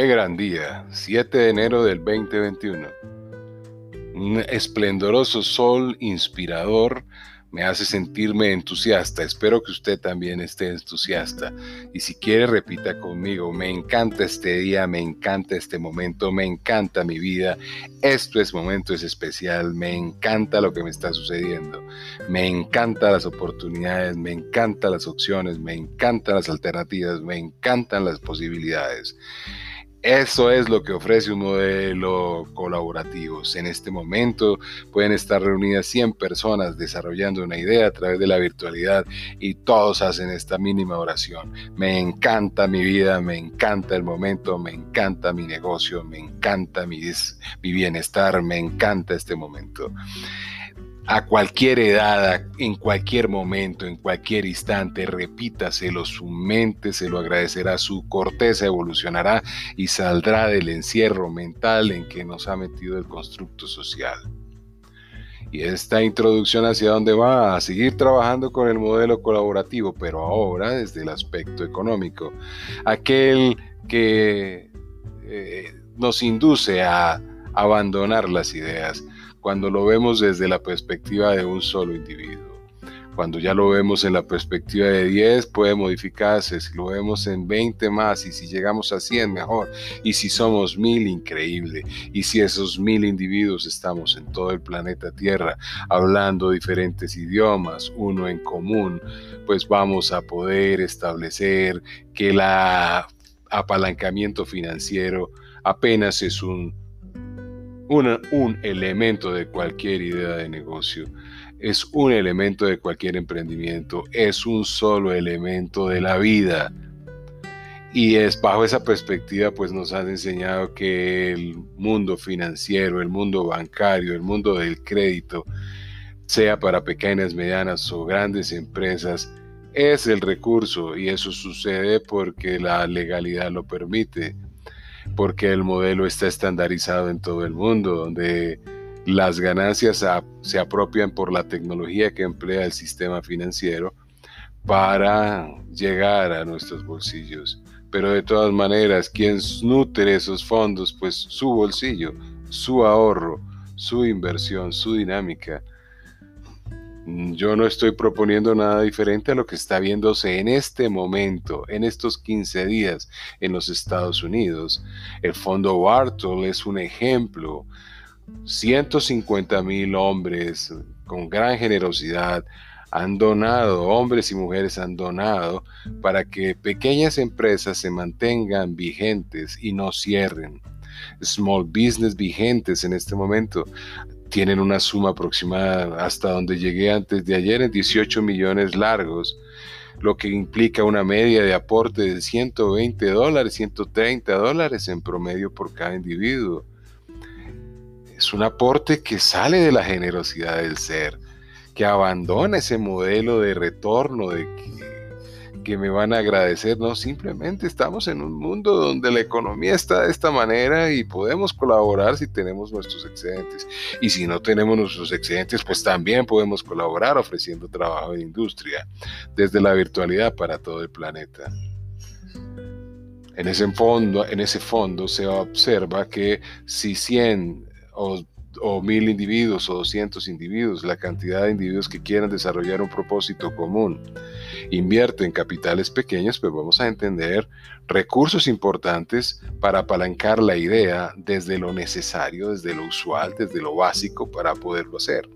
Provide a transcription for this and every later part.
Qué gran día, 7 de enero del 2021. Un esplendoroso sol inspirador me hace sentirme entusiasta. Espero que usted también esté entusiasta. Y si quiere, repita conmigo, me encanta este día, me encanta este momento, me encanta mi vida. Esto es momento, es especial, me encanta lo que me está sucediendo. Me encantan las oportunidades, me encantan las opciones, me encantan las alternativas, me encantan las posibilidades. Eso es lo que ofrece un modelo colaborativo. En este momento pueden estar reunidas 100 personas desarrollando una idea a través de la virtualidad y todos hacen esta mínima oración. Me encanta mi vida, me encanta el momento, me encanta mi negocio, me encanta mi, mi bienestar, me encanta este momento a cualquier edad, en cualquier momento, en cualquier instante, repítaselo, su mente se lo agradecerá, su corteza evolucionará y saldrá del encierro mental en que nos ha metido el constructo social. Y esta introducción hacia dónde va a seguir trabajando con el modelo colaborativo, pero ahora desde el aspecto económico, aquel que eh, nos induce a abandonar las ideas, cuando lo vemos desde la perspectiva de un solo individuo. Cuando ya lo vemos en la perspectiva de 10 puede modificarse, si lo vemos en 20 más y si llegamos a 100 mejor. Y si somos mil increíble. Y si esos mil individuos estamos en todo el planeta Tierra hablando diferentes idiomas, uno en común, pues vamos a poder establecer que el apalancamiento financiero apenas es un un elemento de cualquier idea de negocio, es un elemento de cualquier emprendimiento, es un solo elemento de la vida. Y es bajo esa perspectiva, pues nos han enseñado que el mundo financiero, el mundo bancario, el mundo del crédito, sea para pequeñas, medianas o grandes empresas, es el recurso y eso sucede porque la legalidad lo permite porque el modelo está estandarizado en todo el mundo, donde las ganancias se apropian por la tecnología que emplea el sistema financiero para llegar a nuestros bolsillos. Pero de todas maneras, quien nutre esos fondos, pues su bolsillo, su ahorro, su inversión, su dinámica. Mm, yo no estoy proponiendo nada diferente a lo que está viéndose en este momento, en estos 15 días en los Estados Unidos. El fondo Bartol es un ejemplo. 150 mil hombres con gran generosidad han donado, hombres y mujeres han donado para que pequeñas empresas se mantengan vigentes y no cierren. Small business vigentes en este momento tienen una suma aproximada hasta donde llegué antes de ayer en 18 millones largos, lo que implica una media de aporte de 120 dólares, 130 dólares en promedio por cada individuo. Es un aporte que sale de la generosidad del ser, que abandona ese modelo de retorno, de que me van a agradecer, no, simplemente estamos en un mundo donde la economía está de esta manera y podemos colaborar si tenemos nuestros excedentes. Y si no tenemos nuestros excedentes, pues también podemos colaborar ofreciendo trabajo en industria desde la virtualidad para todo el planeta. En ese fondo, en ese fondo se observa que si 100 o o mil individuos o 200 individuos, la cantidad de individuos que quieran desarrollar un propósito común. Invierte en capitales pequeños, pues vamos a entender recursos importantes para apalancar la idea desde lo necesario, desde lo usual, desde lo básico para poderlo hacer.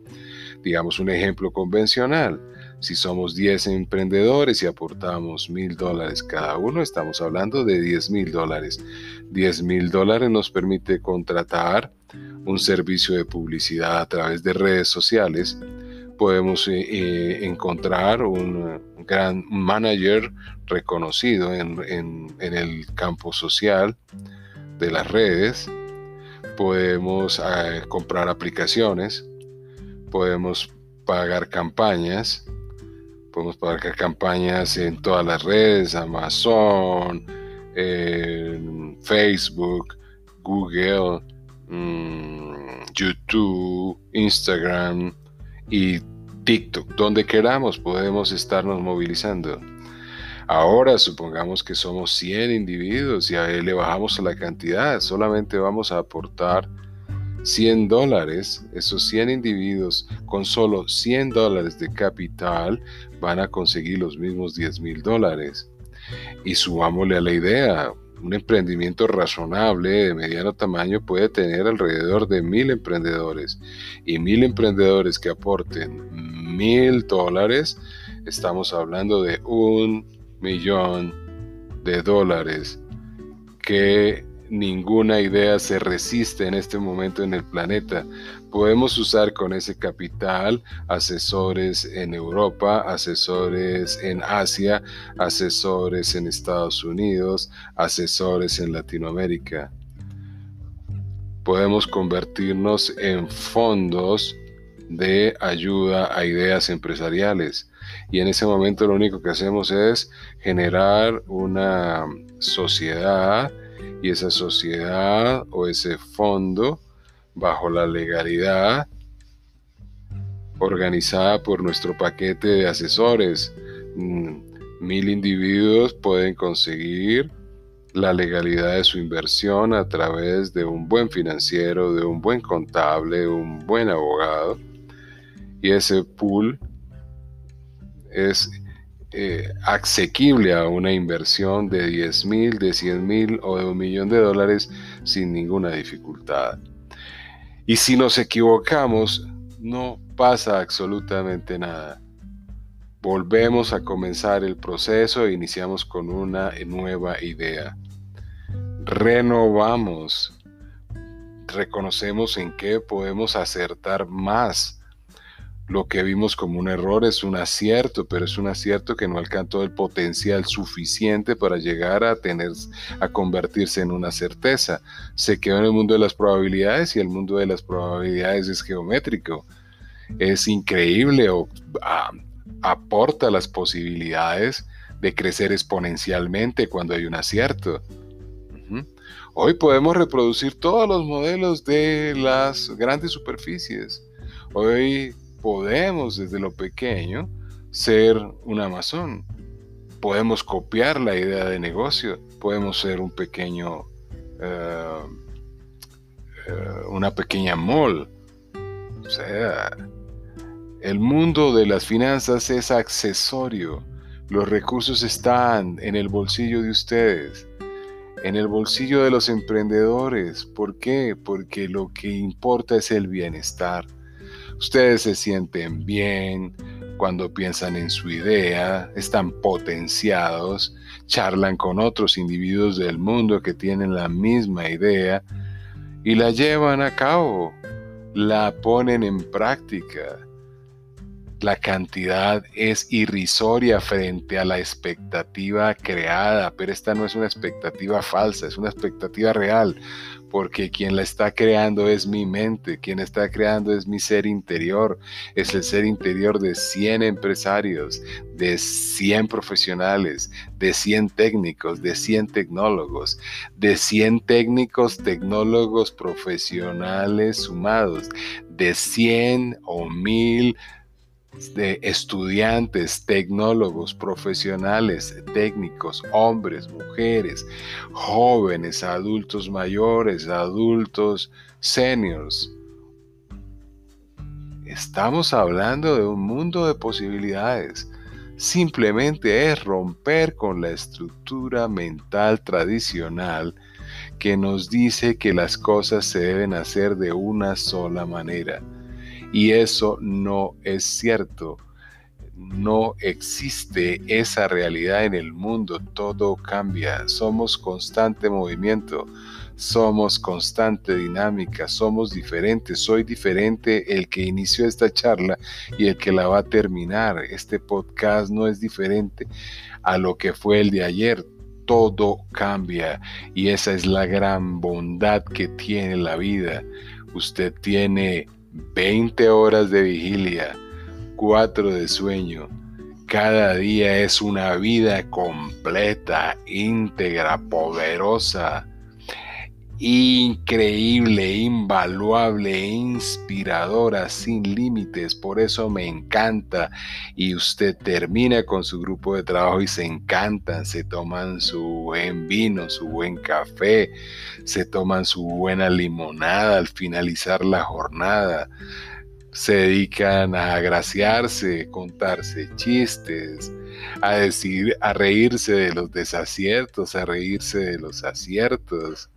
Digamos un ejemplo convencional. Si somos 10 emprendedores y aportamos mil dólares cada uno, estamos hablando de 10 mil dólares. 10 mil dólares nos permite contratar un servicio de publicidad a través de redes sociales, podemos eh, eh, encontrar un, gran manager reconocido en, el campo social de las redes, podemos eh, comprar aplicaciones, podemos pagar campañas, podemos pagar campañas en todas las redes, Amazon, Facebook, Google, Mm, YouTube, Instagram y TikTok. Donde queramos podemos estarnos movilizando. Ahora supongamos que somos 100 individuos y a él le bajamos la cantidad, solamente vamos a aportar 100 dólares, esos 100 individuos con solo 100 dólares de capital van a conseguir los mismos 10 mil dólares. Y subámosle a la idea, un emprendimiento razonable de mediano tamaño puede tener alrededor de mil emprendedores. Y mil emprendedores que aporten mil dólares, estamos hablando de un millón de dólares que ninguna idea se resiste en este momento en el planeta. Podemos usar con ese capital asesores en Europa, asesores en Asia, asesores en Estados Unidos, asesores en Latinoamérica. Podemos convertirnos en fondos de ayuda a ideas empresariales. Y en ese momento lo único que hacemos es generar una sociedad y esa sociedad o ese fondo bajo la legalidad organizada por nuestro paquete de asesores. Mm, mil individuos pueden conseguir la legalidad de su inversión a través de un buen financiero, de un buen contable, un buen abogado. Y ese pool es eh, a una inversión de 10 mil, de 100 mil o de un millón de dólares sin ninguna dificultad. Y si nos equivocamos, no pasa absolutamente nada. Volvemos a comenzar el proceso e iniciamos con una nueva idea. Renovamos, reconocemos en qué podemos acertar más lo que vimos como un error es un acierto, pero es un acierto que no alcanzó el potencial suficiente para llegar a tener, a convertirse en una certeza. Se quedó en el mundo de las probabilidades y el mundo de las probabilidades es geométrico. Es increíble o aporta las posibilidades de crecer exponencialmente cuando hay un acierto. Hoy podemos reproducir todos los modelos de las grandes superficies. Hoy podemos desde lo pequeño ser un Amazon. Podemos copiar la idea de negocio. Podemos ser un pequeño, eh, eh, una pequeña mall. O sea, el mundo de las finanzas es accesorio. Los recursos están en el bolsillo de ustedes, en el bolsillo de los emprendedores. ¿Por qué? Porque lo que importa es el bienestar. Ustedes se sienten bien cuando piensan en su idea, están potenciados, charlan con otros individuos del mundo que tienen la misma idea y la llevan a cabo, la ponen en práctica. La cantidad es irrisoria frente a la expectativa creada, pero esta no es una expectativa falsa, es una expectativa real porque quien la está creando es mi mente, quien está creando es mi ser interior, es el ser interior de 100 empresarios, de 100 profesionales, de 100 técnicos, de 100 tecnólogos, de 100 técnicos, tecnólogos profesionales sumados, de 100 o 1000 de estudiantes, tecnólogos, profesionales, técnicos, hombres, mujeres, jóvenes, adultos mayores, adultos seniors. Estamos hablando de un mundo de posibilidades. Simplemente es romper con la estructura mental tradicional que nos dice que las cosas se deben hacer de una sola manera y eso no es cierto. No existe esa realidad en el mundo. Todo cambia. Somos constante movimiento. Somos constante dinámica. Somos diferentes. Soy diferente el que inició esta charla y el que la va a terminar. Este podcast no es diferente a lo que fue el de ayer todo cambia y esa es la gran bondad que tiene la vida. Usted tiene 20 horas de vigilia, 4 de sueño. Cada día es una vida completa, íntegra, poderosa. Increíble, invaluable, inspiradora, sin límites. Por eso me encanta. Y usted termina con su grupo de trabajo y se encantan, se toman su buen vino, su buen café, se toman su buena limonada al finalizar la jornada. Se dedican a agraciarse, contarse chistes, a decir, a reírse de los desaciertos, a reírse de los aciertos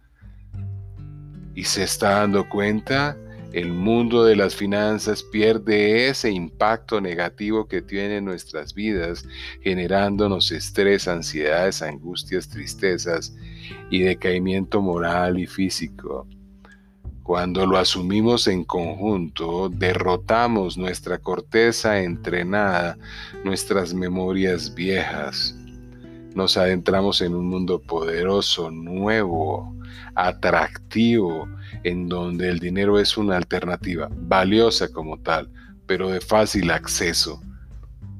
y se está dando cuenta, el mundo de las finanzas pierde ese impacto negativo que tiene en nuestras vidas, generándonos estrés, ansiedades, angustias, tristezas y decaimiento moral y físico. Cuando lo asumimos en conjunto, derrotamos nuestra corteza entrenada, nuestras memorias viejas. Nos adentramos en un mundo poderoso, nuevo, atractivo, en donde el dinero es una alternativa valiosa como tal, pero de fácil acceso,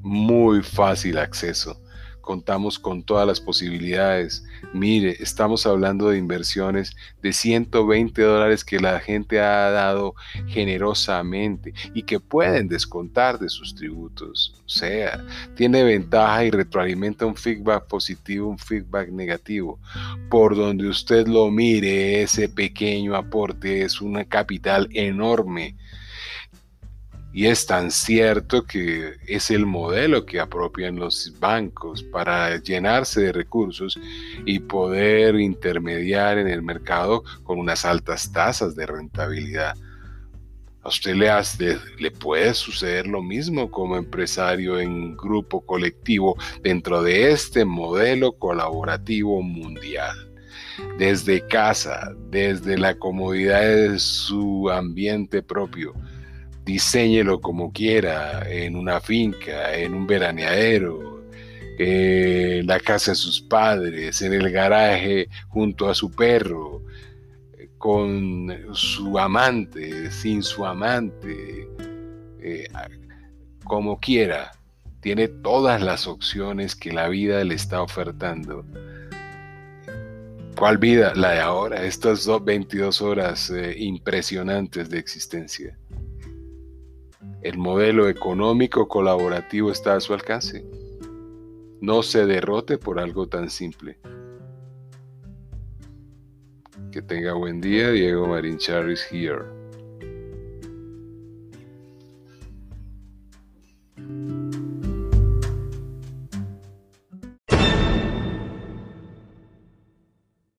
muy fácil acceso contamos con todas las posibilidades. Mire, estamos hablando de inversiones de 120 dólares que la gente ha dado generosamente y que pueden descontar de sus tributos. O sea, tiene ventaja y retroalimenta un feedback positivo, un feedback negativo. Por donde usted lo mire, ese pequeño aporte es una capital enorme y es tan cierto que es el modelo que apropian los bancos para llenarse de recursos y poder intermediar en el mercado con unas altas tasas de rentabilidad. A usted le, le puede suceder lo mismo como empresario en grupo colectivo dentro de este modelo colaborativo mundial desde casa, desde la comodidad de su ambiente propio, diseñelo como quiera, en una finca, en un veraneadero, en la casa de sus padres, en el garaje junto a su perro, con su amante, sin su amante, eh, como quiera. Tiene todas las opciones que la vida le está ofertando. ¿Cuál vida? La de ahora, estas 22 horas eh, impresionantes de existencia. El modelo económico colaborativo está a su alcance. No se derrote por algo tan simple. Que tenga buen día, Diego Marín Charris here.